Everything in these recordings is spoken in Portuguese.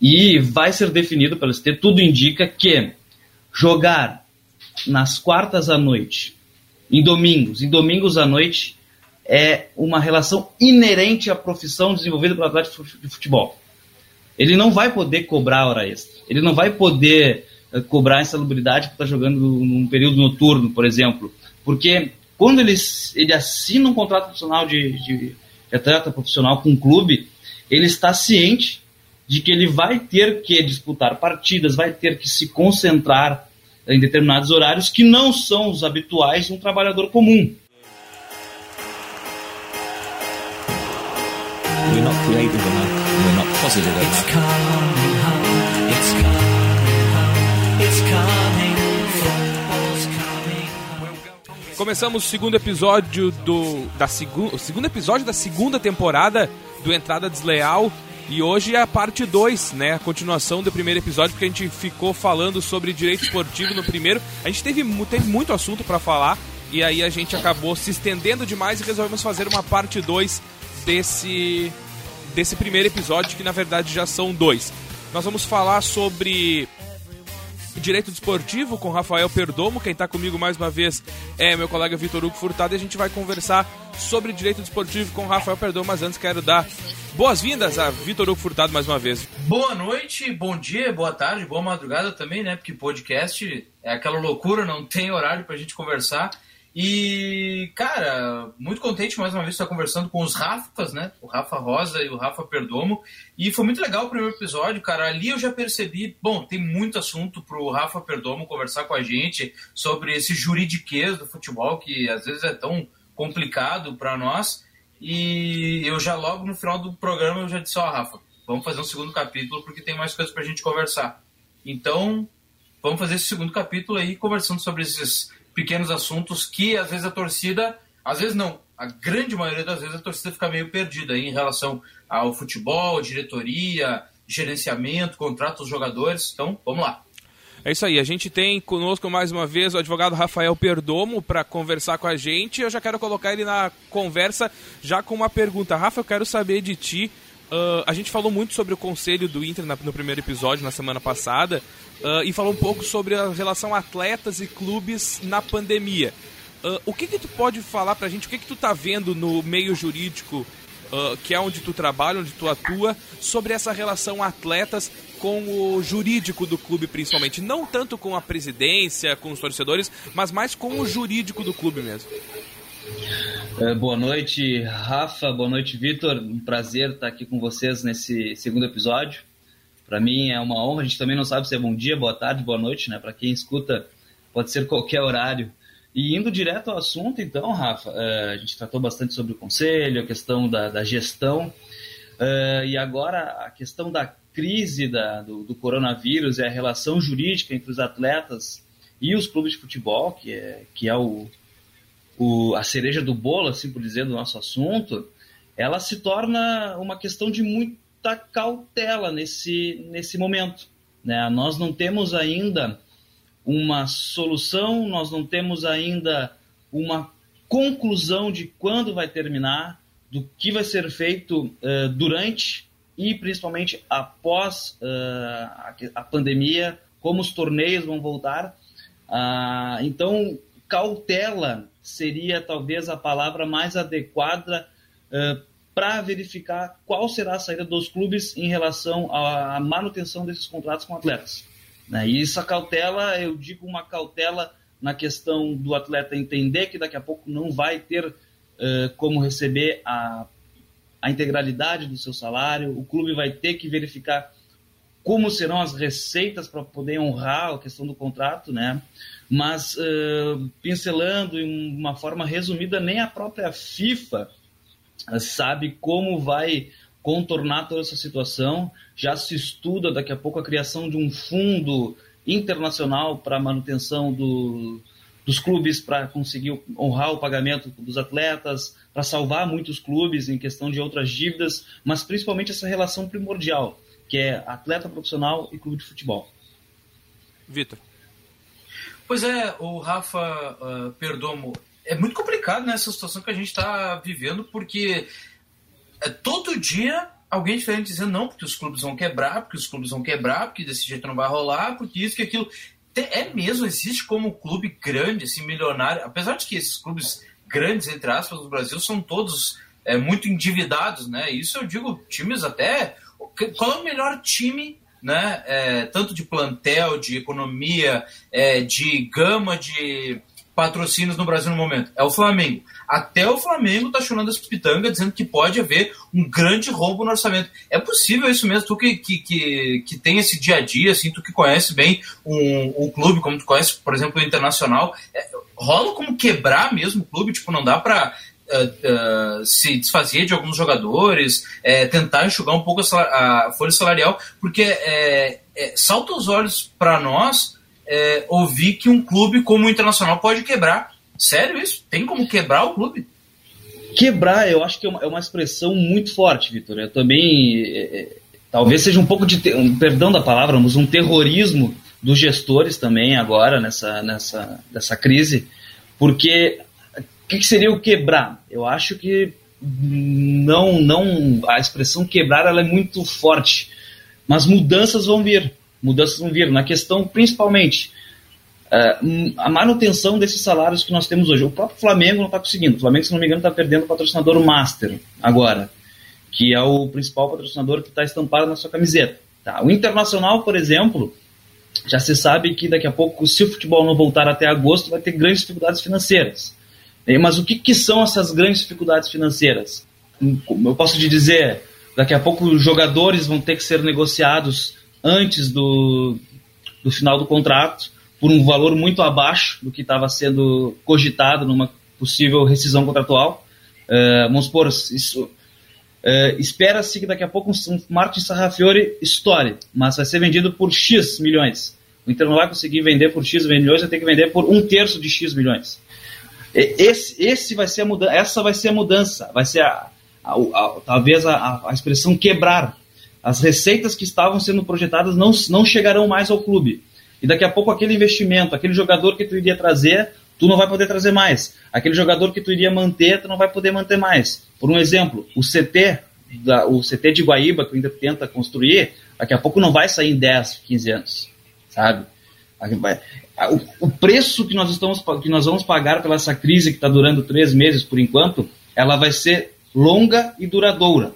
E vai ser definido pelo ST, tudo indica que jogar nas quartas à noite, em domingos, em domingos à noite, é uma relação inerente à profissão desenvolvida pelo atleta de futebol. Ele não vai poder cobrar hora extra. Ele não vai poder uh, cobrar insalubridade por estar jogando num período noturno, por exemplo. Porque quando ele, ele assina um contrato profissional de, de, de atleta profissional com um clube, ele está ciente de que ele vai ter que disputar partidas, vai ter que se concentrar em determinados horários que não são os habituais de um trabalhador comum. We're not creative enough, we're not positive enough. It's coming home, it's coming home, it's coming, football's coming. Começamos o segundo episódio do da segundo, o segundo episódio da segunda temporada do Entrada Desleal e hoje é a parte 2, né? A continuação do primeiro episódio, porque a gente ficou falando sobre direito esportivo no primeiro. A gente teve, teve muito assunto para falar e aí a gente acabou se estendendo demais e resolvemos fazer uma parte 2 desse, desse primeiro episódio, que na verdade já são dois. Nós vamos falar sobre Direito Desportivo com Rafael Perdomo. Quem está comigo mais uma vez é meu colega Vitor Hugo Furtado e a gente vai conversar sobre Direito Desportivo com Rafael Perdomo. Mas antes quero dar boas-vindas a Vitor Hugo Furtado mais uma vez. Boa noite, bom dia, boa tarde, boa madrugada também, né? Porque podcast é aquela loucura, não tem horário para a gente conversar. E, cara, muito contente mais uma vez estar conversando com os Rafas, né? O Rafa Rosa e o Rafa Perdomo. E foi muito legal o primeiro episódio, cara. Ali eu já percebi, bom, tem muito assunto pro Rafa Perdomo conversar com a gente sobre esse juridiquês do futebol que às vezes é tão complicado para nós. E eu já logo no final do programa eu já disse, ó, oh, Rafa, vamos fazer um segundo capítulo porque tem mais coisas pra gente conversar. Então, vamos fazer esse segundo capítulo aí conversando sobre esses pequenos assuntos que às vezes a torcida, às vezes não, a grande maioria das vezes a torcida fica meio perdida em relação ao futebol, diretoria, gerenciamento, contrato dos jogadores. Então, vamos lá. É isso aí, a gente tem conosco mais uma vez o advogado Rafael Perdomo para conversar com a gente. Eu já quero colocar ele na conversa já com uma pergunta. Rafa, eu quero saber de ti. Uh, a gente falou muito sobre o conselho do Inter no primeiro episódio, na semana passada. Uh, e falou um pouco sobre a relação atletas e clubes na pandemia. Uh, o que que tu pode falar pra gente? O que que tu tá vendo no meio jurídico, que é onde tu trabalha, onde tu atua, sobre essa relação atletas com o jurídico do clube, principalmente? Não tanto com a presidência, com os torcedores, mas mais com o jurídico do clube mesmo. É, boa noite, Rafa. Boa noite, Vitor. Um prazer estar aqui com vocês nesse segundo episódio. Para mim é uma honra. A gente também não sabe se é bom dia, boa tarde, boa noite, né? Para quem escuta, pode ser qualquer horário. E indo direto ao assunto, então, Rafa, uh, a gente tratou bastante sobre o conselho, a questão da, da gestão, uh, e agora a questão da crise da, do, do, coronavírus e a relação jurídica entre os atletas e os clubes de futebol, que é, que é o, o, a cereja do bolo, assim por dizer, do nosso assunto, ela se torna uma questão de muita cautela nesse, nesse momento. Né? Nós não temos ainda uma solução, nós não temos ainda uma conclusão de quando vai terminar, do que vai ser feito uh, durante e principalmente após uh, a, a, pandemia, como os torneios vão voltar. Uh, então, cautela seria talvez a palavra mais adequada para verificar qual será a saída dos clubes em relação à manutenção desses contratos com atletas. Né? E essa cautela, eu digo uma cautela na questão do atleta entender que daqui a pouco não vai ter uh, como receber a, a integralidade do seu salário, o clube vai ter que verificar como serão as receitas para poder honrar a questão do contrato, né? Mas uh, pincelando em uma forma resumida, nem a própria FIFA sabe como vai contornar toda essa situação. Já se estuda daqui a pouco a criação de um fundo internacional para manutenção do, dos clubes, para conseguir honrar o pagamento dos atletas, para salvar muitos clubes em questão de outras dívidas, mas principalmente essa relação primordial, que é atleta profissional e clube de futebol. Vitor. Pois é, o Rafa uh, Perdomo, é muito complicado nessa situação que a gente está vivendo, porque é, todo dia alguém diferente dizendo não, porque os clubes vão quebrar, porque os clubes vão quebrar, porque desse jeito não vai rolar, porque isso, que aquilo. É mesmo, existe como clube grande, assim, milionário, apesar de que esses clubes grandes, entre aspas, no Brasil, são todos é, muito endividados, né? Isso eu digo, times até. Qual é o melhor time, né? É, tanto de plantel, de economia, é, de gama de patrocínios no Brasil no momento? É o Flamengo. Até o Flamengo tá chorando as pitangas, dizendo que pode haver um grande roubo no orçamento. É possível isso mesmo? Tu que, que, que, que tem esse dia a dia, assim, tu que conhece bem um, um clube, como tu conhece, por exemplo, o Internacional, é, rola como quebrar mesmo o clube? Tipo, não dá pra Uh, uh, se desfazer de alguns jogadores, uh, tentar enxugar um pouco a, a folha salarial, porque é, é, salta os olhos para nós ouvir que um clube como o Internacional pode quebrar. Sério isso? Tem como quebrar o clube? Quebrar, eu acho que é uma, é uma expressão muito forte, Vitor. Eu também. É, é, talvez seja um pouco de. Um, perdão da palavra, mas um terrorismo dos gestores também agora nessa, nessa, nessa crise. Porque o que, que seria o quebrar? Eu acho que não, não. A expressão quebrar ela é muito forte. Mas mudanças vão vir. Mudanças vão vir. Na questão, principalmente Uh, a manutenção desses salários que nós temos hoje. O próprio Flamengo não está conseguindo. O Flamengo, se não me engano, está perdendo o patrocinador Master agora, que é o principal patrocinador que está estampado na sua camiseta. Tá? O Internacional, por exemplo, já se sabe que daqui a pouco, se o futebol não voltar até agosto, vai ter grandes dificuldades financeiras. Mas o que, que são essas grandes dificuldades financeiras? Eu posso te dizer, daqui a pouco os jogadores vão ter que ser negociados antes do, do final do contrato por um valor muito abaixo do que estava sendo cogitado numa possível rescisão contratual. Uh, vamos supor, isso, uh, espera-se que daqui a pouco um Martin Sarrafiore estoure, mas vai ser vendido por X milhões. O Inter não vai conseguir vender por X milhões, vai ter que vender por um terço de X milhões. Esse, esse vai ser a mudança, essa vai ser a mudança, vai ser a, a, a, talvez a, a expressão quebrar. As receitas que estavam sendo projetadas não, não chegarão mais ao clube. E daqui a pouco aquele investimento, aquele jogador que tu iria trazer, tu não vai poder trazer mais. Aquele jogador que tu iria manter, tu não vai poder manter mais. Por um exemplo, o CT, da, o CT de Guaíba, que ainda tenta construir, daqui a pouco não vai sair em 10, 15 anos, sabe? O, o preço que nós, estamos, que nós vamos pagar pela essa crise que está durando três meses por enquanto, ela vai ser longa e duradoura.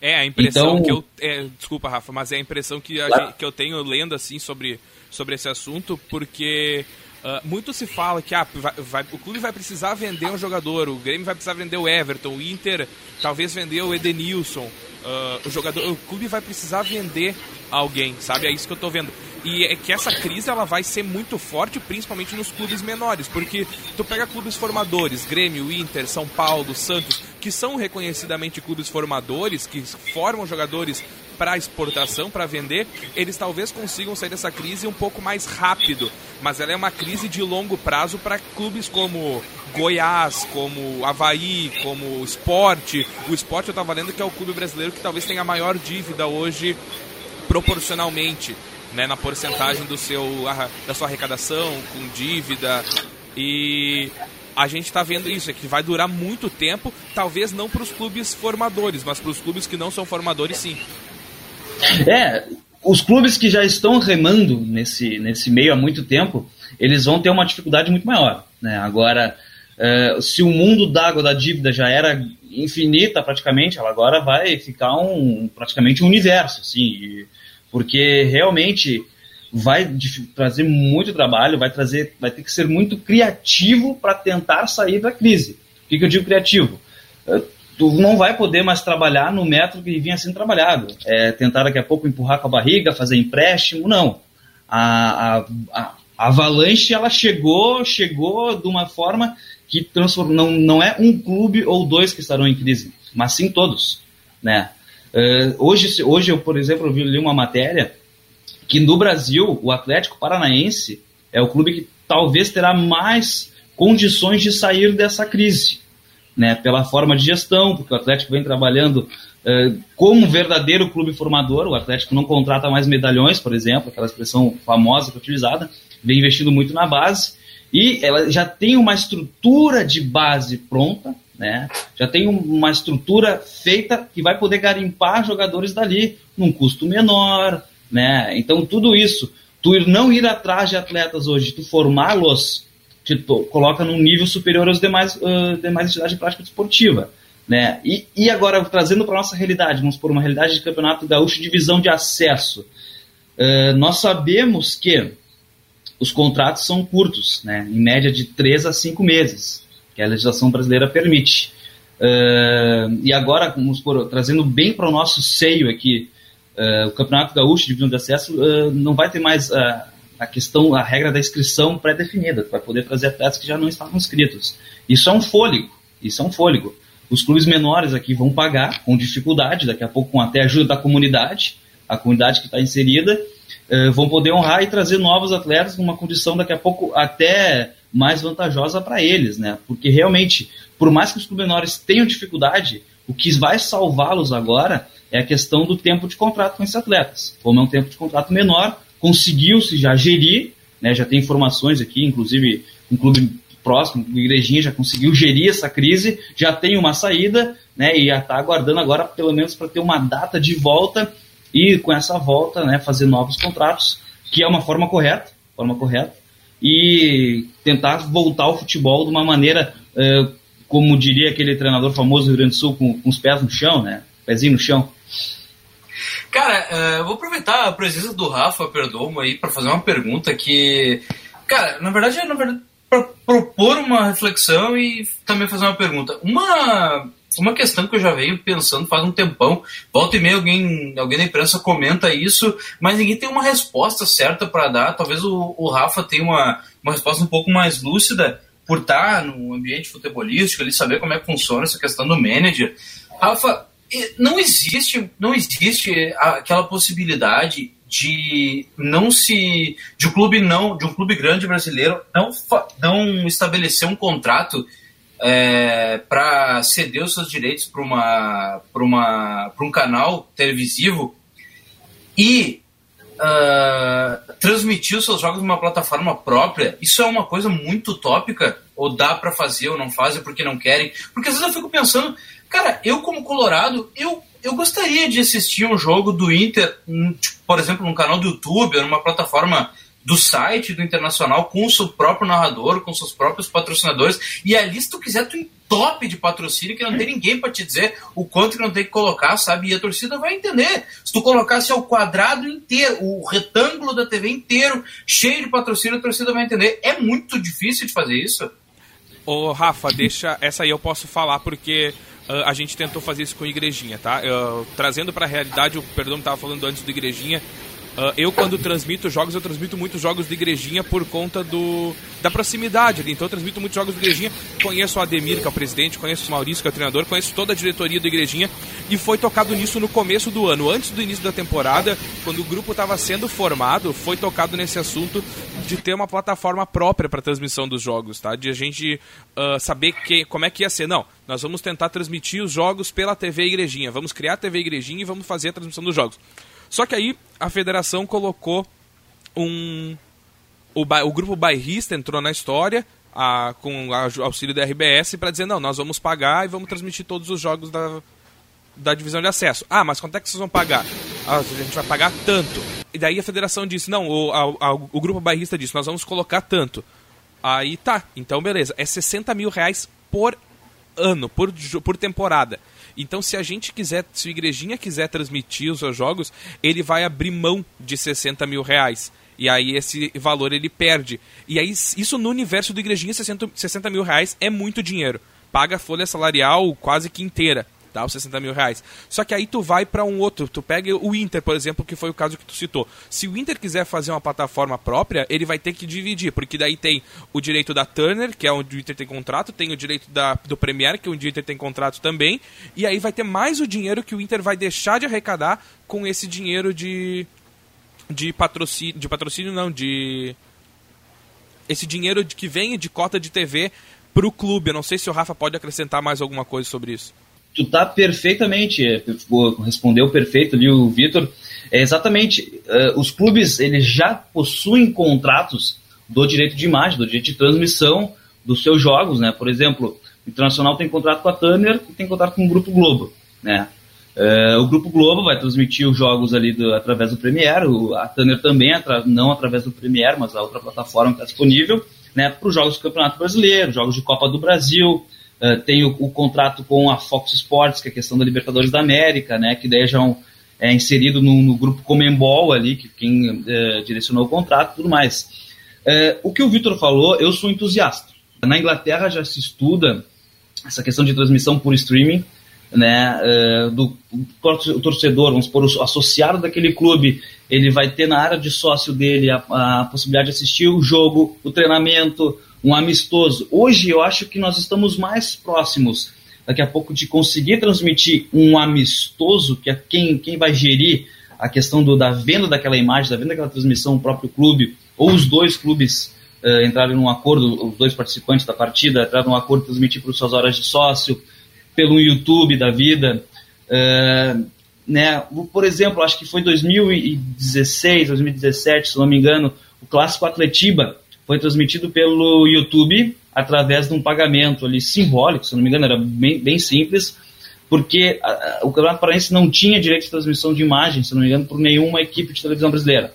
É, a impressão então, que eu. É, desculpa, Rafa, mas é a impressão que, a claro. gente, que eu tenho lendo assim sobre sobre esse assunto, porque uh, muito se fala que ah, vai, vai, o clube vai precisar vender um jogador, o Grêmio vai precisar vender o Everton, o Inter talvez vender o Edenilson, uh, o jogador, o clube vai precisar vender alguém, sabe? É isso que eu tô vendo. E é que essa crise ela vai ser muito forte, principalmente nos clubes menores, porque tu pega clubes formadores, Grêmio, Inter, São Paulo, Santos, que são reconhecidamente clubes formadores, que formam jogadores para exportação, para vender, eles talvez consigam sair dessa crise um pouco mais rápido. Mas ela é uma crise de longo prazo para clubes como Goiás, como Havaí, como Esporte. O Esporte eu estava lendo que é o clube brasileiro que talvez tenha a maior dívida hoje proporcionalmente. Né, na porcentagem do seu, da sua arrecadação, com dívida. E a gente está vendo isso, é que vai durar muito tempo, talvez não para os clubes formadores, mas para os clubes que não são formadores, sim. É, os clubes que já estão remando nesse, nesse meio há muito tempo, eles vão ter uma dificuldade muito maior. Né? Agora, é, se o mundo d'água da dívida já era infinita praticamente, ela agora vai ficar um, praticamente um universo, assim, porque realmente vai trazer muito trabalho, vai trazer, vai ter que ser muito criativo para tentar sair da crise. O que, que eu digo criativo? tu não vai poder mais trabalhar no método que vinha sendo trabalhado. É, tentar daqui a pouco empurrar com a barriga, fazer empréstimo, não. A, a, a, avalanche ela chegou, chegou de uma forma que transformou, não, não é um clube ou dois que estarão em crise, mas sim todos, né? Uh, hoje, hoje eu, por exemplo, eu li uma matéria que no Brasil o Atlético Paranaense é o clube que talvez terá mais condições de sair dessa crise né, pela forma de gestão, porque o Atlético vem trabalhando uh, como um verdadeiro clube formador. O Atlético não contrata mais medalhões, por exemplo, aquela expressão famosa que é utilizada, vem investindo muito na base e ela já tem uma estrutura de base pronta, né? Já tem uma estrutura feita que vai poder garimpar jogadores dali num custo menor, né? Então tudo isso, tu não ir atrás de atletas hoje, tu formá-los, te coloca num nível superior aos demais uh, demais entidades de prática esportiva. Né? E, e agora, trazendo para nossa realidade, vamos por uma realidade de campeonato gaúcho, divisão de acesso. Uh, nós sabemos que os contratos são curtos, né? em média de 3 a 5 meses, que a legislação brasileira permite. Uh, e agora, vamos por, trazendo bem para o nosso seio aqui, uh, o Campeonato Gaúcho de Divisão de Acesso não vai ter mais a questão, a regra da inscrição pré-definida, vai poder trazer atletas que já não estavam inscritos. Isso é um fôlego, isso é um fôlego. Os clubes menores aqui vão pagar com dificuldade, daqui a pouco com até ajuda da comunidade, a comunidade que está inserida, uh, vão poder honrar e trazer novos atletas numa condição daqui a pouco até mais vantajosa para eles, né? Porque realmente, por mais que os clubes menores tenham dificuldade, o que vai salvá-los agora é a questão do tempo de contrato com esses atletas. Como é um tempo de contrato menor, conseguiu-se já gerir, né? Já tem informações aqui, inclusive um clube próximo, o Igrejinha já conseguiu gerir essa crise, já tem uma saída, né? E já está aguardando agora, pelo menos, para ter uma data de volta e com essa volta, né, fazer novos contratos, que é uma forma correta, forma correta, e tentar voltar ao futebol de uma maneira, eh, como diria aquele treinador famoso do Rio Grande do Sul, com, com os pés no chão, né, pezinho no chão. Cara, uh, vou aproveitar a presença do Rafa Perdomo aí para fazer uma pergunta que, cara, na verdade, é para propor uma reflexão e também fazer uma pergunta. Uma uma questão que eu já venho pensando faz um tempão. Volta e meia alguém, alguém da imprensa comenta isso, mas ninguém tem uma resposta certa para dar. Talvez o, o Rafa tenha uma, uma resposta um pouco mais lúcida por estar no ambiente futebolístico, ele saber como é que funciona essa questão do manager. Rafa, não existe, não existe aquela possibilidade de não se de um clube não de um clube grande brasileiro não não estabelecer um contrato é, para ceder os seus direitos para uma uma um canal televisivo e uh, transmitir os seus jogos numa plataforma própria isso é uma coisa muito utópica ou dá para fazer ou não fazem porque não querem? Porque às vezes eu fico pensando cara eu como colorado eu eu gostaria de assistir um jogo do Inter, tipo, por exemplo, num canal do YouTube, numa plataforma do site do Internacional com o seu próprio narrador, com seus próprios patrocinadores. E ali, se tu quiser, tu top de patrocínio que não tem ninguém para te dizer o quanto que não tem que colocar, sabe? E a torcida vai entender. Se tu colocasse ao quadrado inteiro, o retângulo da TV inteiro, cheio de patrocínio, a torcida vai entender. É muito difícil de fazer isso. Ô, Rafa, deixa. Essa aí eu posso falar porque. Uh, a gente tentou fazer isso com a igrejinha, tá? Uh, trazendo para a realidade, o Perdão estava falando antes do igrejinha, Uh, eu, quando transmito jogos, eu transmito muitos jogos de igrejinha por conta do, da proximidade. Então, eu transmito muitos jogos de igrejinha. Conheço o Ademir, que é o presidente, conheço o Maurício, que é o treinador, conheço toda a diretoria do igrejinha. E foi tocado nisso no começo do ano. Antes do início da temporada, quando o grupo estava sendo formado, foi tocado nesse assunto de ter uma plataforma própria para transmissão dos jogos, tá? De a gente uh, saber que, como é que ia ser. Não, nós vamos tentar transmitir os jogos pela TV Igrejinha. Vamos criar a TV Igrejinha e vamos fazer a transmissão dos jogos. Só que aí a federação colocou um. O, o grupo bairrista entrou na história a, com o auxílio da RBS para dizer: não, nós vamos pagar e vamos transmitir todos os jogos da, da divisão de acesso. Ah, mas quanto é que vocês vão pagar? Ah, a gente vai pagar tanto. E daí a federação disse: não, o, a, a, o grupo bairrista disse: nós vamos colocar tanto. Aí tá, então beleza, é 60 mil reais por ano, por, por temporada. Então, se a gente quiser, se o Igrejinha quiser transmitir os seus jogos, ele vai abrir mão de 60 mil reais. E aí esse valor ele perde. E aí, isso no universo do Igrejinha, 60, 60 mil reais é muito dinheiro. Paga a folha salarial quase que inteira tá? Os 60 mil reais. Só que aí tu vai para um outro, tu pega o Inter, por exemplo, que foi o caso que tu citou. Se o Inter quiser fazer uma plataforma própria, ele vai ter que dividir, porque daí tem o direito da Turner, que é onde o Inter tem contrato, tem o direito da, do Premier, que é onde o Inter tem contrato também, e aí vai ter mais o dinheiro que o Inter vai deixar de arrecadar com esse dinheiro de de patrocínio, de patrocínio não, de esse dinheiro que vem de cota de TV para o clube. Eu não sei se o Rafa pode acrescentar mais alguma coisa sobre isso tu tá perfeitamente, é, respondeu perfeito ali o Vitor. É exatamente, uh, os clubes eles já possuem contratos do direito de imagem, do direito de transmissão dos seus jogos, né? Por exemplo, O Internacional tem contrato com a Turner e tem contrato com o Grupo Globo, né? Uh, o Grupo Globo vai transmitir os jogos ali do, através do Premiere, o, a Tanner também, atra, não através do Premiere, mas a outra plataforma está disponível, né, para os jogos do Campeonato Brasileiro, jogos de Copa do Brasil, uh, tem o, o, contrato com a Fox Sports, que é a questão da Libertadores da América, né, que daí já é, um, é inserido no, no, grupo Comembol ali, que quem uh, direcionou o contrato e tudo mais. o que o Vitor falou, eu sou entusiasta. Na Inglaterra já se estuda essa questão de transmissão por streaming, né, uh, do o torcedor, vamos supor, o associado daquele clube, ele vai ter na área de sócio dele a, a, possibilidade de assistir o jogo, o treinamento, um amistoso. Hoje eu acho que nós estamos mais próximos, daqui a pouco, de conseguir transmitir um amistoso, que é quem, quem vai gerir a questão do, da venda daquela imagem, da venda daquela transmissão, o próprio clube, ou os dois clubes uh, entrarem num acordo, os dois participantes da partida entrarem num acordo de transmitir por suas horas de sócio, pelo YouTube da vida. Uh, né? Por exemplo, acho que foi 2016, 2017, se não me engano, o Clássico Atletiba foi transmitido pelo YouTube através de um pagamento ali simbólico, se não me engano, era bem, bem simples, porque a, a, o Campeonato Paraense não tinha direito de transmissão de imagem, se não me engano, por nenhuma equipe de televisão brasileira.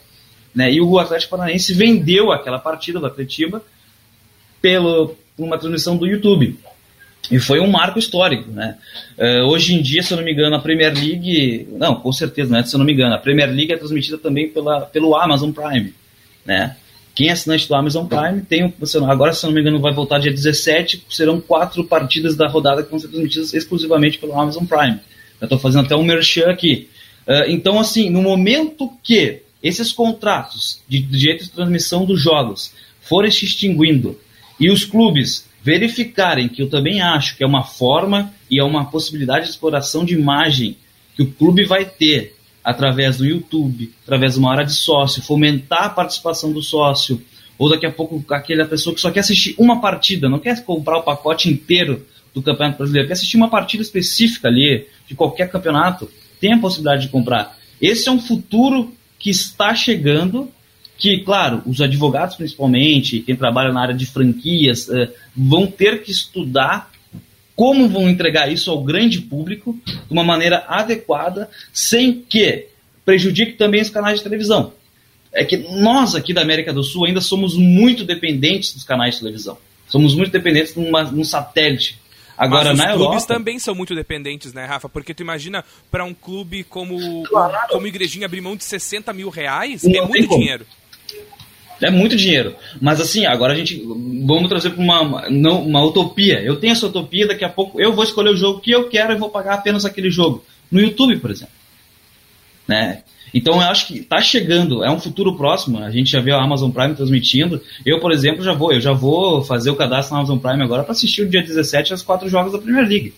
Né? E o Atlético Paranaense vendeu aquela partida do Atletiba pelo, por uma transmissão do YouTube. E foi um marco histórico, né? Uh, hoje em dia, se eu não me engano, a Premier League, não, com certeza, né? Se eu não me engano, a Premier League é transmitida também pela, pelo Amazon Prime, né? Quem é assinante do Amazon Prime tem, agora se não me engano, vai voltar dia 17, serão quatro partidas da rodada que vão ser transmitidas exclusivamente pelo Amazon Prime. Eu estou fazendo até um merchan aqui. Uh, então, assim, no momento que esses contratos de direito de transmissão dos jogos forem se extinguindo e os clubes verificarem, que eu também acho que é uma forma e é uma possibilidade de exploração de imagem que o clube vai ter através do YouTube, através de uma hora de sócio, fomentar a participação do sócio, ou daqui a pouco aquela pessoa que só quer assistir uma partida, não quer comprar o pacote inteiro do Campeonato Brasileiro, quer assistir uma partida específica ali, de qualquer campeonato, tem a possibilidade de comprar. Esse é um futuro que está chegando que, claro, os advogados principalmente, quem trabalha na área de franquias, uh, vão ter que estudar como vão entregar isso ao grande público de uma maneira adequada, sem que prejudique também os canais de televisão. É que nós aqui da América do Sul ainda somos muito dependentes dos canais de televisão. Somos muito dependentes de uma, um satélite. Agora, Mas os na clubes Europa... também são muito dependentes, né, Rafa? Porque tu imagina para um clube como, claro. como Igrejinha abrir mão de 60 mil reais, Não é muito dinheiro. É muito dinheiro. Mas assim, agora a gente. Vamos trazer para uma, uma, utopia. Eu tenho essa utopia, daqui a pouco eu vou escolher o jogo que eu quero e vou pagar apenas aquele jogo. No YouTube, por exemplo. Né? Então eu acho que está chegando, é um futuro próximo. A gente já vê a Amazon Prime transmitindo. Eu, por exemplo, já vou, eu já vou fazer o cadastro na Amazon Prime agora para assistir o dia 17 as quatro jogos da Premier League.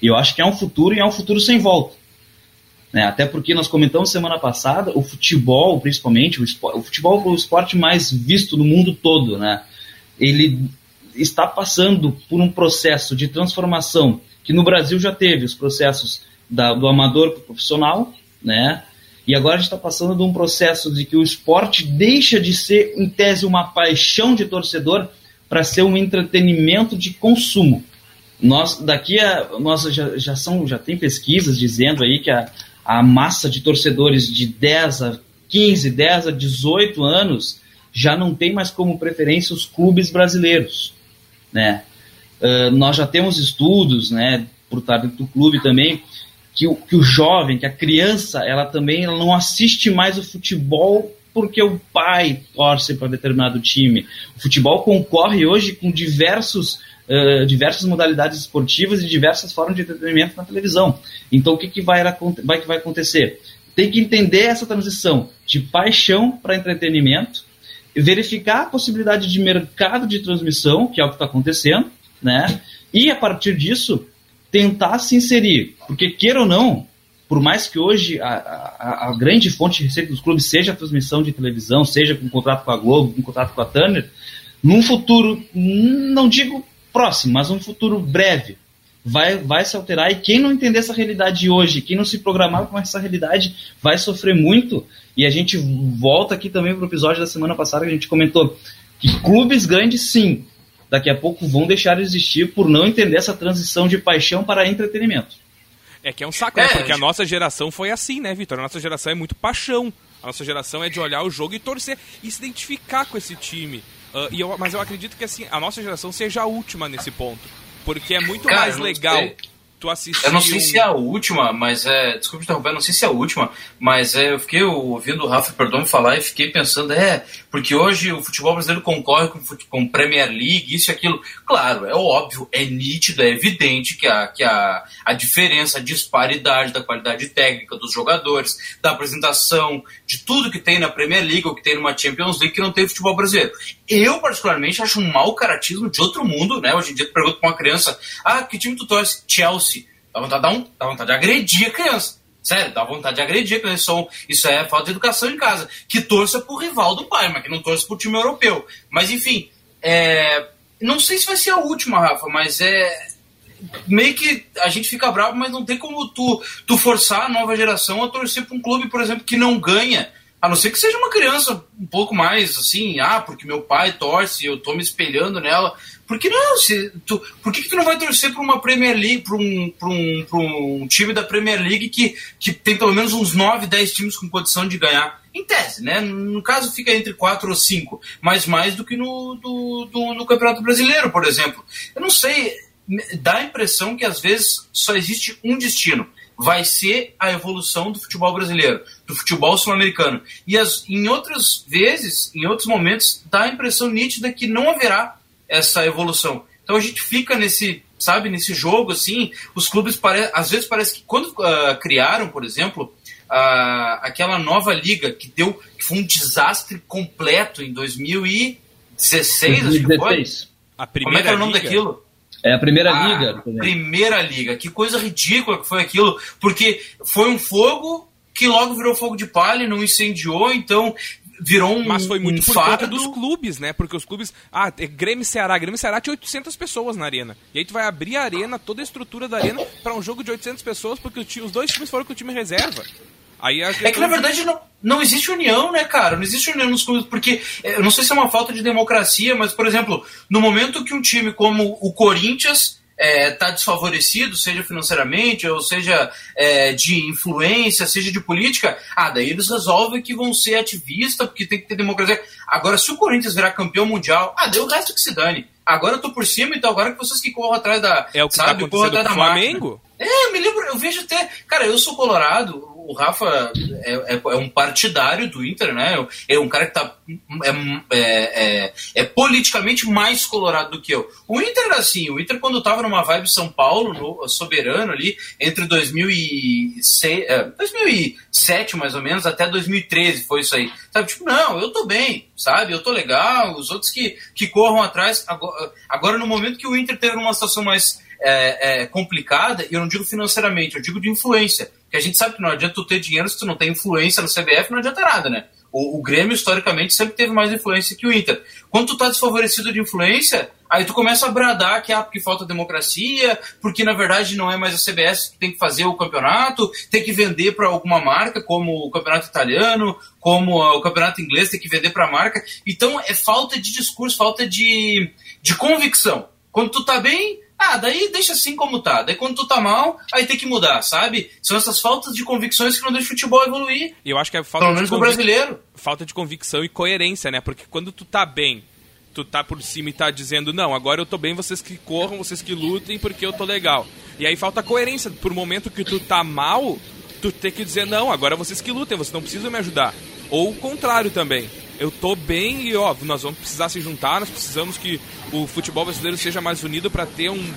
E eu acho que é um futuro e é um futuro sem volta. Né? Até porque nós comentamos semana passada, o futebol, principalmente, o, esporte, o futebol é o esporte mais visto no mundo todo. Né? Ele está passando por um processo de transformação que no Brasil já teve os processos da, do amador para o profissional, né? E agora a gente está passando de um processo de que o esporte deixa de ser, em tese, uma paixão de torcedor para ser um entretenimento de consumo. Nós daqui a nós já, já são já tem pesquisas dizendo aí que a, a massa de torcedores de 10 a 15, 10 a 18 anos já não tem mais como preferência os clubes brasileiros, né? Uh, nós já temos estudos, né, por estar do clube também, que o, que o jovem, que a criança, ela também ela não assiste mais o futebol porque o pai torce para determinado time. O futebol concorre hoje com diversos uh, diversas modalidades esportivas e diversas formas de entretenimento na televisão. Então, o que, que vai, vai, que vai acontecer? Tem que entender essa transição de paixão para entretenimento, verificar a possibilidade de mercado de transmissão, que é o que está acontecendo, né? e a partir disso tentar se inserir. Porque, queira ou não, por mais que hoje a, a, a, grande fonte de receita dos clubes seja a transmissão de televisão, seja com contrato com a Globo, com contrato com a Turner, num futuro, não digo próximo, mas um futuro breve, vai, vai se alterar. E quem não entender essa realidade hoje, quem não se programar com essa realidade, vai sofrer muito. E a gente volta aqui também para o episódio da semana passada que a gente comentou que clubes grandes, sim, daqui a pouco vão deixar de existir por não entender essa transição de paixão para entretenimento. É que é um saco, né? Porque a nossa geração foi assim, né, Vitor? A nossa geração é muito paixão. A nossa geração é de olhar o jogo e torcer e se identificar com esse time. Uh, e eu, mas eu acredito que assim, a nossa geração seja a última nesse ponto. Porque é muito Cara, mais legal. Sei tu assistiu... Eu não sei se é a última, mas é. Desculpa interromper, não sei se é a última, mas é, eu fiquei ouvindo o Rafa Perdão falar e fiquei pensando, é, porque hoje o futebol brasileiro concorre com, com Premier League, isso e aquilo. Claro, é óbvio, é nítido, é evidente que a, que a, a diferença, a disparidade da qualidade técnica dos jogadores, da apresentação, de tudo que tem na Premier League ou que tem numa Champions League que não tem futebol brasileiro. Eu, particularmente, acho um mau caratismo de outro mundo, né? Hoje em dia tu pergunta pra uma criança, ah, que time tu torce? Chelsea. Dá vontade de, um, dá vontade de agredir a criança. Sério, dá vontade de agredir a criança. Isso é falta de educação em casa. Que torça pro rival do pai, mas que não torça pro time europeu. Mas, enfim, é... não sei se vai ser a última, Rafa, mas é meio que a gente fica bravo, mas não tem como tu, tu forçar a nova geração a torcer para um clube, por exemplo, que não ganha a não ser que seja uma criança um pouco mais assim, ah, porque meu pai torce, eu tô me espelhando nela. Por que não? Se, tu, por que, que tu não vai torcer para uma Premier League, para um, um, um time da Premier League que, que tem pelo menos uns 9, 10 times com condição de ganhar? Em tese, né? No caso fica entre 4 ou 5, mas mais do que no, do, do, no Campeonato Brasileiro, por exemplo. Eu não sei, dá a impressão que às vezes só existe um destino vai ser a evolução do futebol brasileiro, do futebol sul-americano. E as, em outras vezes, em outros momentos, dá a impressão nítida que não haverá essa evolução. Então a gente fica nesse, sabe, nesse jogo assim, os clubes pare... às vezes parece que quando uh, criaram, por exemplo, uh, aquela nova liga que deu que foi um desastre completo em 2016, 2016. acho que foi. A primeira Como é que era o nome liga? daquilo? É a primeira a liga. Primeira liga. Que coisa ridícula que foi aquilo, porque foi um fogo que logo virou fogo de palha, não incendiou, então virou um Mas foi muito um por conta dos clubes, né? Porque os clubes... Ah, é Grêmio Ceará. Grêmio Ceará tinha 800 pessoas na arena. E aí tu vai abrir a arena, toda a estrutura da arena, para um jogo de 800 pessoas, porque os dois times foram com o time reserva. Aí é que na verdade não, não existe união, né, cara? Não existe união nos clubes, porque é, eu não sei se é uma falta de democracia, mas, por exemplo, no momento que um time como o Corinthians está é, tá desfavorecido, seja financeiramente, ou seja é, de influência, seja de política, ah, daí eles resolvem que vão ser ativistas, porque tem que ter democracia. Agora, se o Corinthians virar campeão mundial, ah, daí o resto que se dane. Agora eu tô por cima, então agora que vocês que corram atrás da. É o que tá sabe, tá corram atrás da Flamengo? Máquina. É, eu me lembro, eu vejo até. Cara, eu sou colorado, o Rafa é, é, é, um partidário do Inter, né? É um cara que tá, é, é, é, é politicamente mais colorado do que eu. O Inter era assim, o Inter quando tava numa vibe São Paulo, no, soberano ali, entre 2006, 2007 é, mais ou menos, até 2013 foi isso aí. Sabe, tipo, não, eu tô bem, sabe? Eu tô legal, os outros que, que corram atrás. Agora, agora no momento que o Inter teve uma situação mais complicada, e eu não digo financeiramente, eu digo de influência. Porque a gente sabe que não adianta tu ter dinheiro se tu não tem influência no CBF, não adianta nada, né? O, o Grêmio, historicamente, sempre teve mais influência que o Inter. Quando tu tá desfavorecido de influência, aí tu começa a bradar que, ah, porque falta democracia, porque na verdade não é mais a CBS que tem que fazer o campeonato, tem que vender para alguma marca, como o campeonato italiano, como o campeonato inglês, tem que vender para marca. Então é falta de discurso, falta de, de convicção. Quando tu tá bem, ah, daí deixa assim como tá. Daí quando tu tá mal, aí tem que mudar, sabe? São essas faltas de convicções que não deixam o futebol evoluir. E eu acho que é falta Pelo menos no brasileiro. Falta de convicção e coerência, né? Porque quando tu tá bem, tu tá por cima e tá dizendo, não, agora eu tô bem, vocês que corram, vocês que lutem, porque eu tô legal. E aí falta coerência. Por momento que tu tá mal, tu tem que dizer, não, agora vocês que lutem, vocês não precisam me ajudar. Ou o contrário também eu tô bem e ó, nós vamos precisar se juntar, nós precisamos que o futebol brasileiro seja mais unido para ter um,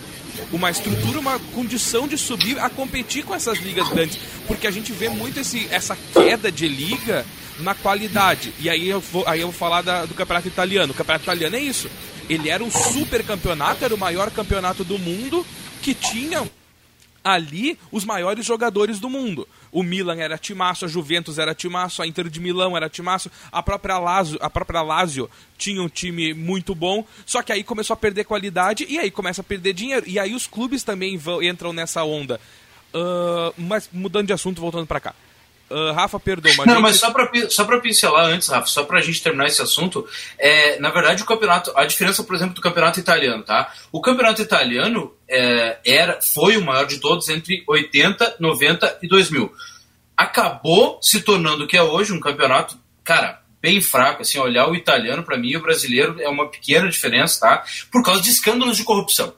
uma estrutura, uma condição de subir a competir com essas ligas grandes, porque a gente vê muito esse, essa queda de liga na qualidade. E aí eu vou, aí eu vou falar da, do campeonato italiano. O campeonato italiano é isso. Ele era um super campeonato, era o maior campeonato do mundo que tinha ali os maiores jogadores do mundo. O Milan era timaço, a Juventus era timaço, a Inter de Milão era timaço, a própria Lazio, a própria Lazio tinha um time muito bom, só que aí começou a perder qualidade e aí começa a perder dinheiro. E aí os clubes também vão, entram nessa onda. Uh, mas mudando de assunto, voltando para cá. Uh, Rafa, perdoa, mas. Não, gente... mas só para só pra pincelar antes, Rafa, só para a gente terminar esse assunto, é, na verdade, o campeonato. A diferença, por exemplo, do campeonato italiano, tá? O campeonato italiano é, era, foi o maior de todos entre 80, 90 e 2000. Acabou se tornando o que é hoje um campeonato, cara, bem fraco. Assim, olhar o italiano, para mim, e o brasileiro é uma pequena diferença, tá? Por causa de escândalos de corrupção.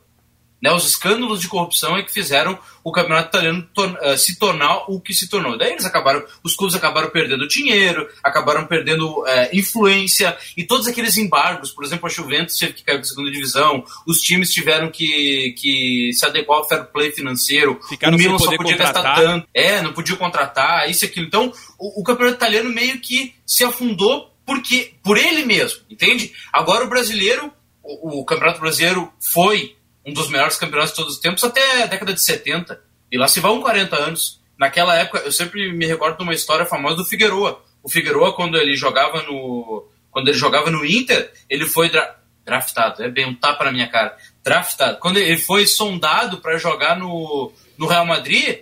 Né, os escândalos de corrupção é que fizeram o campeonato italiano tor uh, se tornar o que se tornou. Daí eles acabaram, os clubes acabaram perdendo dinheiro, acabaram perdendo uh, influência e todos aqueles embargos. Por exemplo, a Juventus teve que cair para a segunda divisão, os times tiveram que, que se adequar ao fair play financeiro. Ficaram o Milan só podia contratar. gastar tanto, é, não podia contratar, isso e aquilo. Então, o, o campeonato italiano meio que se afundou porque por ele mesmo, entende? Agora o brasileiro, o, o campeonato brasileiro foi um dos melhores campeonatos de todos os tempos até a década de 70. E lá se vão 40 anos. Naquela época, eu sempre me recordo de uma história famosa do Figueroa. O Figueroa, quando ele jogava no, quando ele jogava no Inter, ele foi dra draftado. É bem um tapa na minha cara. Draftado. Quando ele foi sondado para jogar no, no Real Madrid,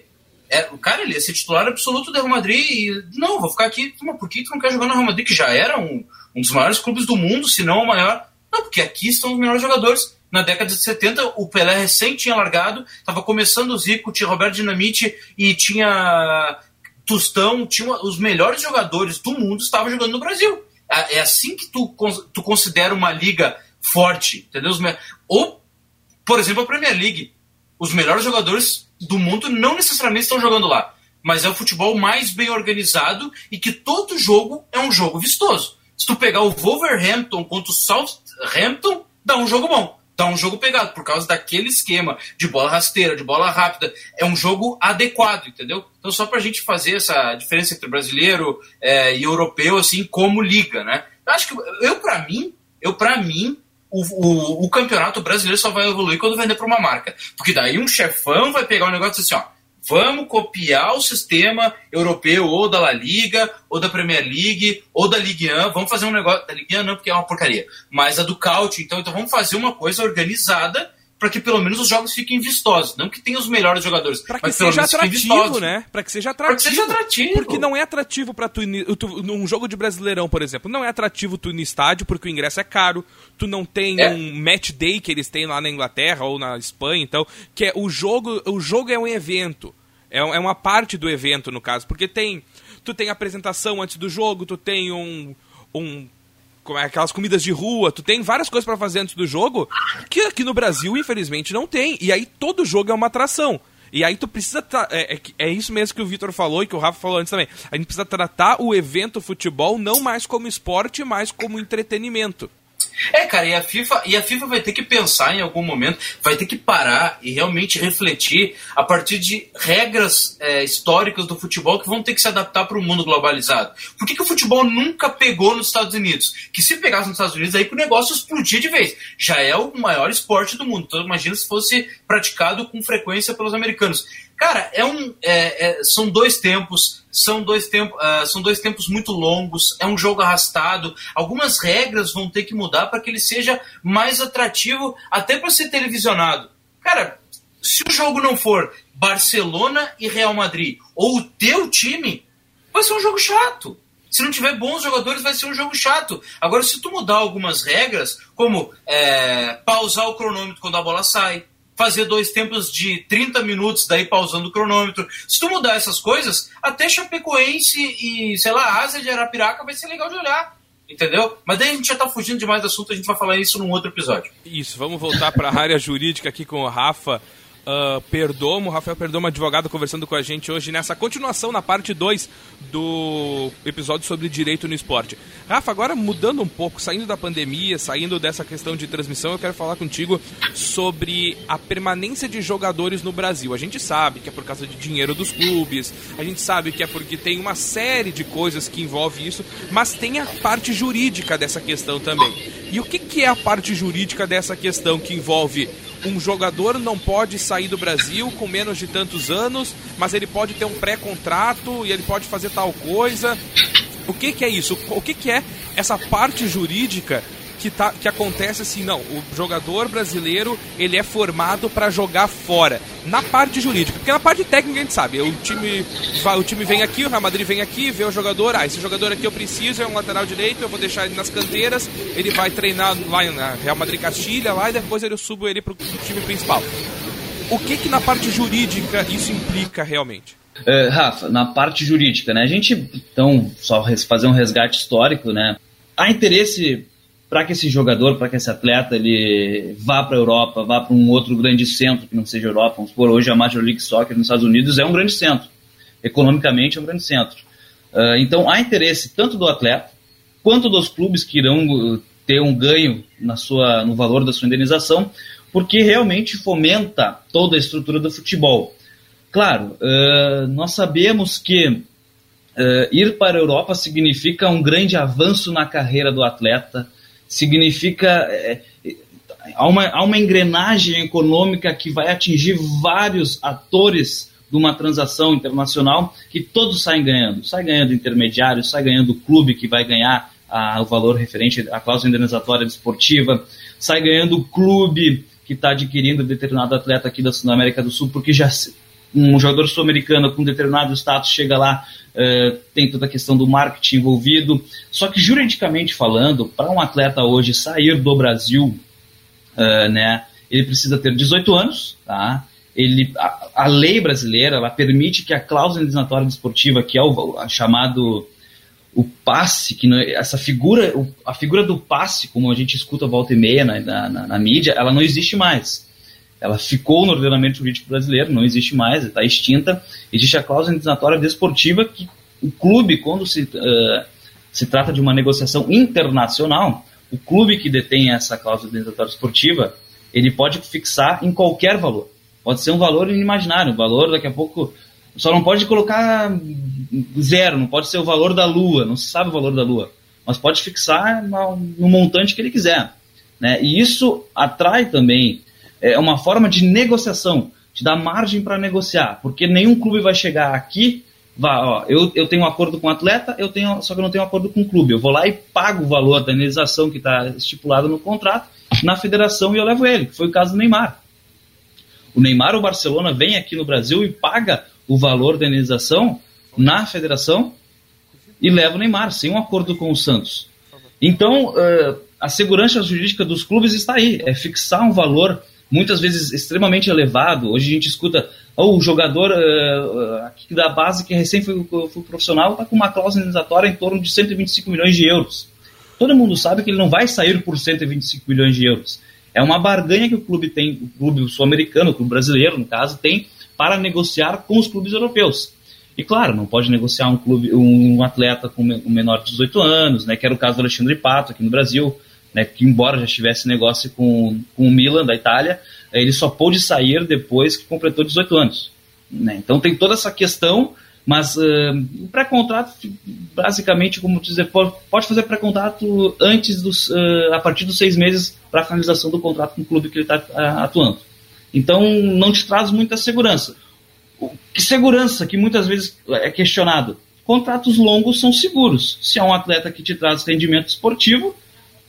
é, o cara ele ia ser titular absoluto do Real Madrid e não, vou ficar aqui. Mas por que tu não quer jogar no Real Madrid, que já era um, um dos maiores clubes do mundo, se não o maior? Não, porque aqui estão os melhores jogadores na década de 70, o Pelé recém tinha largado, estava começando o Zico, tinha Roberto Dinamite e tinha Tostão, tinha os melhores jogadores do mundo estavam jogando no Brasil. É, é assim que tu, tu considera uma liga forte, entendeu? Ou, por exemplo, a Premier League. Os melhores jogadores do mundo não necessariamente estão jogando lá, mas é o futebol mais bem organizado e que todo jogo é um jogo vistoso. Se tu pegar o Wolverhampton contra o Southampton, dá um jogo bom tá um jogo pegado por causa daquele esquema de bola rasteira, de bola rápida. É um jogo adequado, entendeu? Então, só pra gente fazer essa diferença entre brasileiro é, e europeu, assim, como liga, né? Eu acho que, eu, para mim, eu, para mim, o, o, o, campeonato brasileiro só vai evoluir quando vender para uma marca. Porque daí um chefão vai pegar um negócio assim, ó Vamos copiar o sistema europeu ou da La Liga, ou da Premier League, ou da Ligue 1. Vamos fazer um negócio. Da Ligue 1 não, porque é uma porcaria. Mas a do Caute, então, então vamos fazer uma coisa organizada para que pelo menos os jogos fiquem vistosos. Não que tenha os melhores jogadores, para que seja atrativo, né? Para que seja atrativo. Pra que seja atrativo. Porque não é atrativo para tu, tu num jogo de Brasileirão, por exemplo, não é atrativo tu ir no estádio porque o ingresso é caro, tu não tem é. um match day que eles têm lá na Inglaterra ou na Espanha, então, que é o jogo, o jogo é um evento. É, é uma parte do evento, no caso, porque tem tu tem apresentação antes do jogo, tu tem um um é, aquelas comidas de rua, tu tem várias coisas para fazer antes do jogo que aqui no Brasil, infelizmente, não tem. E aí todo jogo é uma atração. E aí tu precisa. É, é, é, isso mesmo que o Vitor falou e que o Rafa falou antes também. A gente precisa tratar o evento futebol não mais como esporte, mas como entretenimento. É, cara, e a FIFA, e a FIFA vai ter que pensar em algum momento, vai ter que parar e realmente refletir a partir de regras é, históricas do futebol que vão ter que se adaptar para o mundo globalizado. Por que, que o futebol nunca pegou nos Estados Unidos? Que se pegasse nos Estados Unidos, aí que o negócio explodia de vez. Já é o maior esporte do mundo. Então imagina se fosse praticado com frequência pelos americanos. Cara, é um, é, é, são dois tempos, são dois, uh, são dois tempos muito longos, é um jogo arrastado. Algumas regras vão ter que mudar para que ele seja mais atrativo, até para ser televisionado. Cara, se o jogo não for Barcelona e Real Madrid, ou o teu time, vai ser um jogo chato. Se não tiver bons jogadores, vai ser um jogo chato. Agora, se tu mudar algumas regras, como é, pausar o cronômetro quando a bola sai, fazer dois tempos de 30 minutos, daí pausando o cronômetro. Se tu mudar essas coisas, até Chapecoense e, sei lá, Ásia de Arapiraca vai ser legal de olhar. Entendeu? Mas daí a gente já tá fugindo demais do assunto, a gente vai falar isso num outro episódio. Isso, vamos voltar para a área jurídica aqui com o Rafa uh, Perdomo, Rafael Perdomo, advogado, conversando com a gente hoje nessa continuação, na parte 2 do episódio sobre direito no esporte. Rafa, agora mudando um pouco, saindo da pandemia, saindo dessa questão de transmissão, eu quero falar contigo sobre a permanência de jogadores no Brasil. A gente sabe que é por causa de dinheiro dos clubes, a gente sabe que é porque tem uma série de coisas que envolve isso, mas tem a parte jurídica dessa questão também. E o que, que é a parte jurídica dessa questão que envolve um jogador não pode sair do Brasil com menos de tantos anos, mas ele pode ter um pré-contrato e ele pode fazer tal coisa. O que, que é isso? O que, que é essa parte jurídica que, tá, que acontece assim, não, o jogador brasileiro ele é formado para jogar fora. Na parte jurídica, porque na parte técnica a gente sabe, o time, o time vem aqui, o Real Madrid vem aqui, vê o jogador, ah, esse jogador aqui eu preciso, é um lateral direito, eu vou deixar ele nas canteiras, ele vai treinar lá na Real Madrid Castilha, lá e depois eu subo ele pro time principal. O que que na parte jurídica isso implica realmente? Uh, Rafa, na parte jurídica, né? A gente, então, só fazer um resgate histórico, né? Há interesse para que esse jogador, para que esse atleta, ele vá para a Europa, vá para um outro grande centro que não seja Europa. Vamos supor, hoje a Major League Soccer nos Estados Unidos é um grande centro. Economicamente é um grande centro. Uh, então, há interesse tanto do atleta quanto dos clubes que irão ter um ganho na sua, no valor da sua indenização, porque realmente fomenta toda a estrutura do futebol. Claro, uh, nós sabemos que uh, ir para a Europa significa um grande avanço na carreira do atleta, significa. É, há, uma, há uma engrenagem econômica que vai atingir vários atores de uma transação internacional que todos saem ganhando. Sai ganhando intermediário, sai ganhando o clube que vai ganhar a, o valor referente à cláusula indenizatória desportiva, sai ganhando o clube que está adquirindo determinado atleta aqui da América do Sul, porque já um jogador sul-americano com determinado status chega lá, uh, tem toda a questão do marketing envolvido. Só que, juridicamente falando, para um atleta hoje sair do Brasil, uh, né, ele precisa ter 18 anos, tá? Ele, a, a, lei brasileira ela permite que a cláusula indenizatória desportiva, que é o a chamado o passe, que não, essa figura, a figura do passe, como a gente escuta volta e meia na, na, na mídia, ela não existe mais. Ela ficou no ordenamento jurídico brasileiro, não existe mais, está extinta. Existe a cláusula indenizatória desportiva que o clube, quando se, uh, se trata de uma negociação internacional, o clube que detém essa cláusula indenizatória desportiva, ele pode fixar em qualquer valor. Pode ser um valor inimaginário, um valor daqui a pouco. Só não pode colocar zero, não pode ser o valor da lua, não se sabe o valor da lua. Mas pode fixar no montante que ele quiser. Né? E isso atrai também é uma forma de negociação, de dar margem para negociar, porque nenhum clube vai chegar aqui, vai, ó, eu, eu tenho um acordo com o atleta, eu tenho, só que eu não tenho um acordo com o clube. Eu vou lá e pago o valor da indenização que está estipulado no contrato na federação e eu levo ele, que foi o caso do Neymar. O Neymar, o Barcelona, vem aqui no Brasil e paga o valor da indenização na federação e leva o Neymar, sem um acordo com o Santos. Então, uh, a segurança jurídica dos clubes está aí, é fixar um valor muitas vezes extremamente elevado. Hoje a gente escuta oh, o jogador uh, da base que recém foi, foi profissional está com uma cláusula indenizatória em torno de 125 milhões de euros. Todo mundo sabe que ele não vai sair por 125 milhões de euros. É uma barganha que o clube tem, o clube sul-americano, o clube brasileiro, no caso, tem para negociar com os clubes europeus. E claro, não pode negociar um clube, um atleta com menor de 18 anos, né, que era o caso do Alexandre Pato aqui no Brasil né, que embora já tivesse negócio com, com o Milan da Itália, ele só pôde sair depois que completou 18 anos. Né? Então tem toda essa questão, mas uh, pré-contrato, basicamente, como dizer, pode, pode fazer pré-contrato antes dos, uh, a partir dos seis meses para a finalização do contrato com o clube que ele está uh, atuando. Então não te traz muita segurança. Que segurança que muitas vezes é questionado? Contratos longos são seguros. Se é um atleta que te traz rendimento esportivo,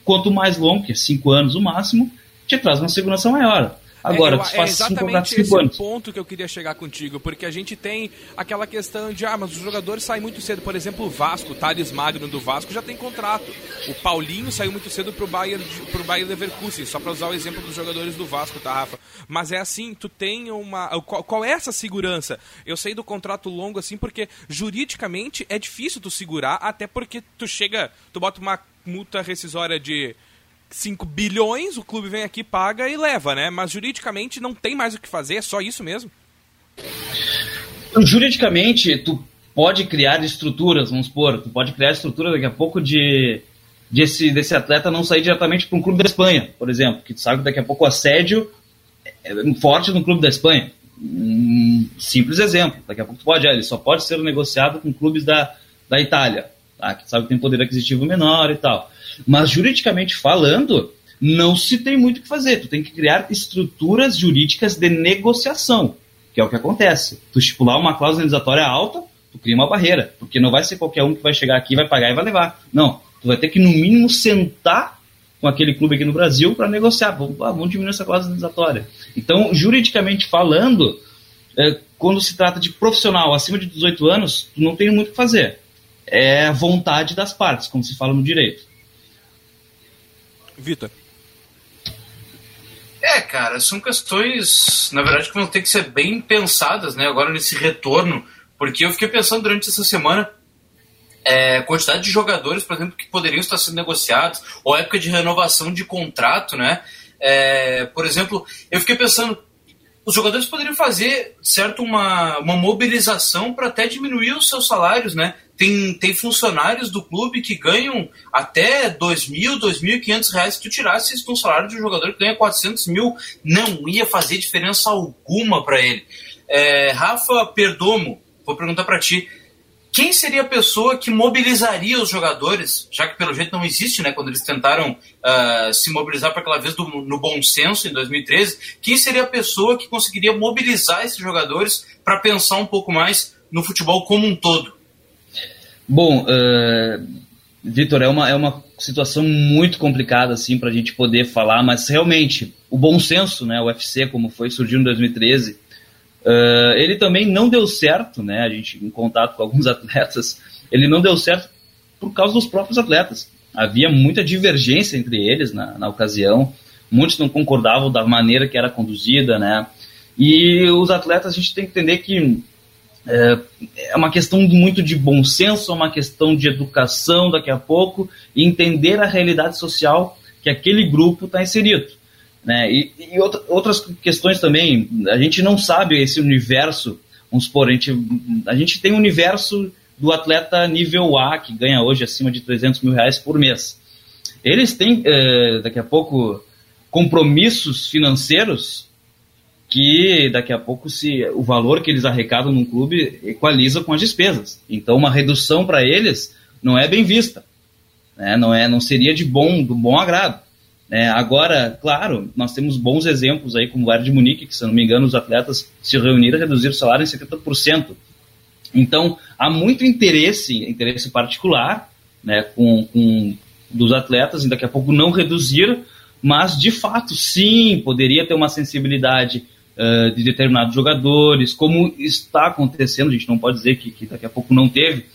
Quanto mais longo, que é cinco anos o máximo, te traz uma segurança maior. Agora, é, eu, é exatamente esse anos. ponto que eu queria chegar contigo, porque a gente tem aquela questão de, ah, mas os jogadores saem muito cedo. Por exemplo, o Vasco, o Thales Magno do Vasco já tem contrato. O Paulinho saiu muito cedo pro Bayern, pro Bayern Leverkusen, só para usar o exemplo dos jogadores do Vasco, tá, Rafa? Mas é assim, tu tem uma... Qual, qual é essa segurança? Eu sei do contrato longo assim, porque juridicamente é difícil tu segurar, até porque tu chega, tu bota uma multa rescisória de 5 bilhões, o clube vem aqui, paga e leva, né? Mas juridicamente não tem mais o que fazer, é só isso mesmo? Juridicamente, tu pode criar estruturas, vamos supor, tu pode criar estrutura daqui a pouco de, de esse, desse atleta não sair diretamente para um clube da Espanha, por exemplo, que tu sabe que daqui a pouco o assédio é forte no clube da Espanha. Um simples exemplo, daqui a pouco tu pode, ele só pode ser negociado com clubes da, da Itália tá? que sabe que tem poder aquisitivo menor e tal. Mas juridicamente falando, não se tem muito o que fazer. Tu tem que criar estruturas jurídicas de negociação, que é o que acontece. Tu estipular uma cláusula indenizatória alta, tu cria uma barreira, porque não vai ser qualquer um que vai chegar aqui, vai pagar e vai levar. Não, tu vai ter que no mínimo sentar com aquele clube aqui no Brasil para negociar, vamos, ah, vamos diminuir essa cláusula indenizatória. Então, juridicamente falando, é, quando se trata de profissional acima de 18 anos, não tem muito o que fazer. É vontade das partes, como se fala no direito. Vitor. É, cara, são questões, na verdade, que vão ter que ser bem pensadas, né, agora nesse retorno, porque eu fiquei pensando durante essa semana é, quantidade de jogadores, por exemplo, que poderiam estar sendo negociados, ou época de renovação de contrato, né? É, por exemplo, eu fiquei pensando, os jogadores poderiam fazer, certo, uma, uma mobilização para até diminuir os seus salários, né? Tem, tem funcionários do clube que ganham até R$ 2.000, 2.500 reais. Se tu tirasse isso de um salário de um jogador que ganha 400 mil, não ia fazer diferença alguma para ele. É, Rafa Perdomo, vou perguntar para ti quem seria a pessoa que mobilizaria os jogadores, já que pelo jeito não existe, né, quando eles tentaram uh, se mobilizar para aquela vez do, no bom senso em 2013, quem seria a pessoa que conseguiria mobilizar esses jogadores para pensar um pouco mais no futebol como um todo? Bom, uh, Vitor, é uma, é uma situação muito complicada assim para a gente poder falar, mas realmente o bom senso, né, o UFC como foi surgiu em 2013 Uh, ele também não deu certo, né? A gente, em contato com alguns atletas, ele não deu certo por causa dos próprios atletas. Havia muita divergência entre eles na, na ocasião, muitos não concordavam da maneira que era conduzida, né? E os atletas, a gente tem que entender que é, é uma questão muito de bom senso, é uma questão de educação daqui a pouco, e entender a realidade social que aquele grupo está inserido. Né? E, e outra, outras questões também, a gente não sabe esse universo, vamos supor, a gente, a gente tem o um universo do atleta nível A, que ganha hoje acima de 300 mil reais por mês. Eles têm, é, daqui a pouco, compromissos financeiros que daqui a pouco se o valor que eles arrecadam num clube equaliza com as despesas. Então uma redução para eles não é bem vista, né? não é, não seria de bom, do bom agrado. É, agora, claro, nós temos bons exemplos aí, como o Bayern de Munique, que, se não me engano, os atletas se reuniram e reduziram o salário em 70%. Então, há muito interesse, interesse particular, né, com, com dos atletas, e daqui a pouco não reduzir, mas, de fato, sim, poderia ter uma sensibilidade uh, de determinados jogadores, como está acontecendo, a gente não pode dizer que, que daqui a pouco não teve,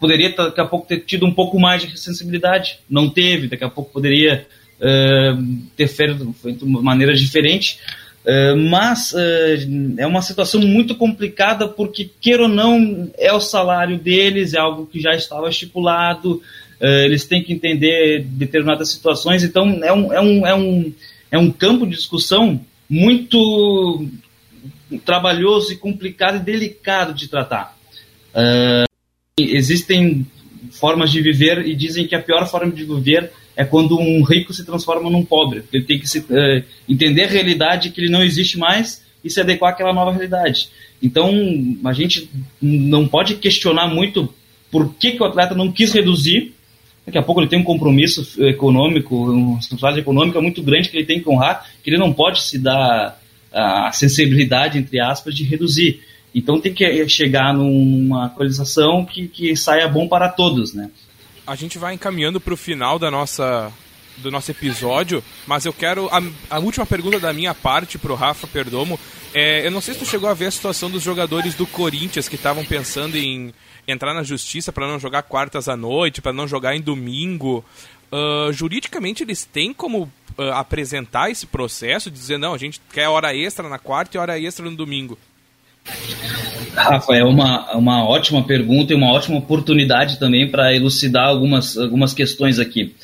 poderia daqui a pouco ter tido um pouco mais de sensibilidade, não teve, daqui a pouco poderia uh, ter feito, feito de maneira diferente. Uh, mas uh, é uma situação muito complicada porque, queira ou não, é o salário deles, é algo que já estava estipulado, eles têm que entender determinadas situações, então é um, é um, é um, é um campo de discussão muito trabalhoso e complicado e delicado de tratar. existem formas de viver e dizem que a pior forma de viver é quando um rico se transforma num pobre. Ele tem que se, uh, entender a realidade que ele não existe mais e se adequar àquela nova realidade. Então, a gente não pode questionar muito por que, que o atleta não quis reduzir. Daqui a pouco ele tem um compromisso econômico, uma responsabilidade econômica muito grande que ele tem que honrar, que ele não pode se dar a sensibilidade, entre aspas, de reduzir. Então tem que chegar numa atualização que, que saia bom para todos, né? a gente vai encaminhando para o final da nossa do nosso episódio, mas eu quero a, a última pergunta da minha parte pro Rafa Perdomo. É, eu não sei se tu chegou a ver a situação dos jogadores do Corinthians que estavam pensando em entrar na justiça para não jogar quartas à noite, para não jogar em domingo. Uh, juridicamente eles têm como uh, apresentar esse processo, dizer não, a gente quer hora extra na quarta e hora extra no domingo. Rafa, é uma, uma ótima pergunta e uma ótima oportunidade também para elucidar algumas, algumas questões aqui.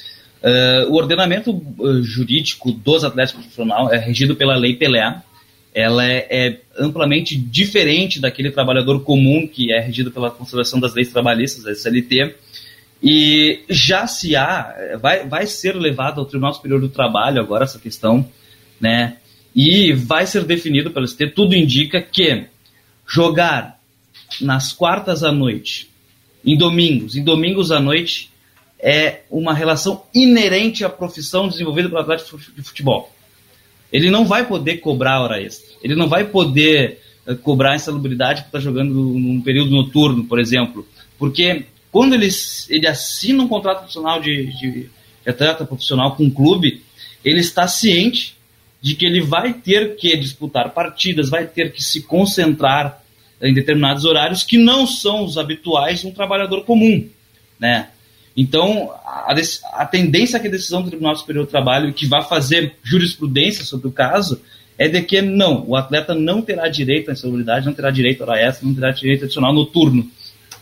Uh, o ordenamento jurídico dos atletas profissionais é regido pela Lei Pelé. Ela é, é, amplamente diferente daquele trabalhador comum que é regido pela Conservação das Leis Trabalhistas, a SLT. E já se há, vai, vai ser levado ao Tribunal Superior do Trabalho agora essa questão, né? E vai ser definido pelo ST. Tudo indica que jogar nas quartas à noite, em domingos, em domingos à noite, é uma relação inerente à profissão desenvolvida pelo atleta de futebol. Ele não vai poder cobrar hora extra. Ele não vai poder uh, cobrar insalubridade por estar jogando num período noturno, por exemplo. Porque quando ele, ele assina um contrato profissional de, de, atleta profissional com um clube, ele está ciente de que ele vai ter que disputar partidas, vai ter que se concentrar em determinados horários que não são os habituais de um trabalhador comum, né? Então, a, a tendência que a decisão do Tribunal Superior do Trabalho, que vai fazer jurisprudência sobre o caso, é de que não, o atleta não terá direito à insalubridade, não terá direito à hora extra, não terá direito adicional noturno,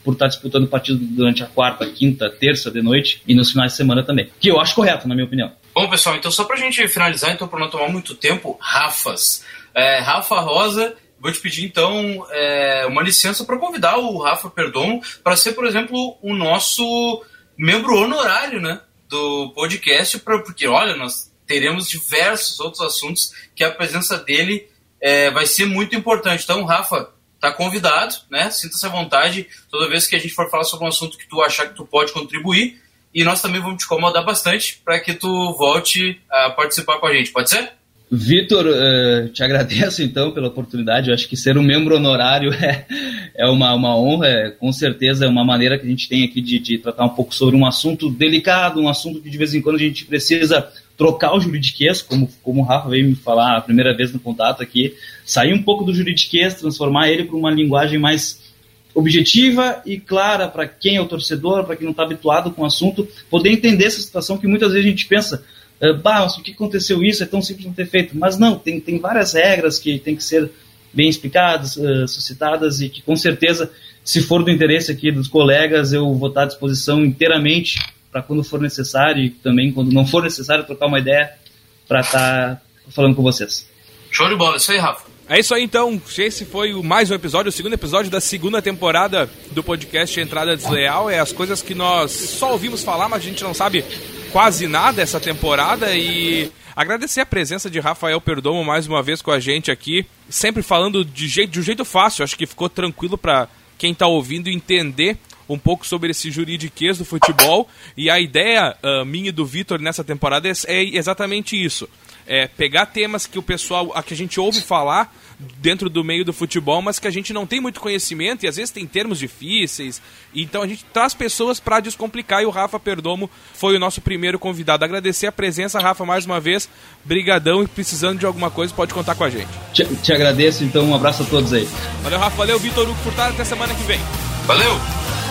por estar disputando partido durante a quarta, quinta, terça de noite e nos finais de semana também. Que eu acho correto, na minha opinião. Bom, pessoal, então só pra gente finalizar, então, para não tomar muito tempo, Rafas. É, Rafa Rosa, vou te pedir então é, uma licença para convidar o Rafa Perdomo para ser, por exemplo, o nosso membro honorário né, do podcast, pra, porque olha, nós teremos diversos outros assuntos que a presença dele é, vai ser muito importante. Então, Rafa, tá convidado, né? Sinta-se à vontade toda vez que a gente for falar sobre um assunto que tu achar que tu pode contribuir. E nós também vamos te incomodar bastante para que tu volte a participar com a gente. Pode ser? Vitor, uh, te agradeço então pela oportunidade. Eu acho que ser um membro honorário é, é uma, uma honra, é, com certeza é uma maneira que a gente tem aqui de, de, tratar um pouco sobre um assunto delicado, um assunto que de vez em quando a gente precisa trocar o juridiquês, como, como o Rafa veio me falar a primeira vez no contato aqui, sair um pouco do juridiquês, transformar ele para uma linguagem mais objetiva e clara para quem é o torcedor, para quem não está habituado com o assunto, poder entender essa situação que muitas vezes a gente pensa bah, mas o que aconteceu isso? É tão simples não ter feito. Mas não, tem, tem várias regras que tem que ser bem explicadas, uh, suscitadas e que com certeza, se for do interesse aqui dos colegas, eu vou estar à disposição inteiramente para quando for necessário e também quando não for necessário trocar uma ideia para estar tá falando com vocês. Show de bola, isso aí, Rafa. É isso aí então, esse foi mais um episódio, o segundo episódio da segunda temporada do podcast Entrada Desleal. É as coisas que nós só ouvimos falar, mas a gente não sabe quase nada essa temporada e agradecer a presença de Rafael Perdomo mais uma vez com a gente aqui, sempre falando de, jeito, de um jeito fácil, acho que ficou tranquilo para quem está ouvindo entender um pouco sobre esse juridiquês do futebol e a ideia uh, minha e do Vitor nessa temporada é, é exatamente isso. É pegar temas que o pessoal, a que a gente ouve falar, dentro do meio do futebol, mas que a gente não tem muito conhecimento e às vezes tem termos difíceis. Então a gente traz pessoas para descomplicar e o Rafa Perdomo foi o nosso primeiro convidado. Agradecer a presença, Rafa, mais uma vez. Brigadão e precisando de alguma coisa, pode contar com a gente. Te, te agradeço, então um abraço a todos aí. Valeu, Rafa. Valeu, Vitor Hugo Furtado. Até semana que vem. Valeu!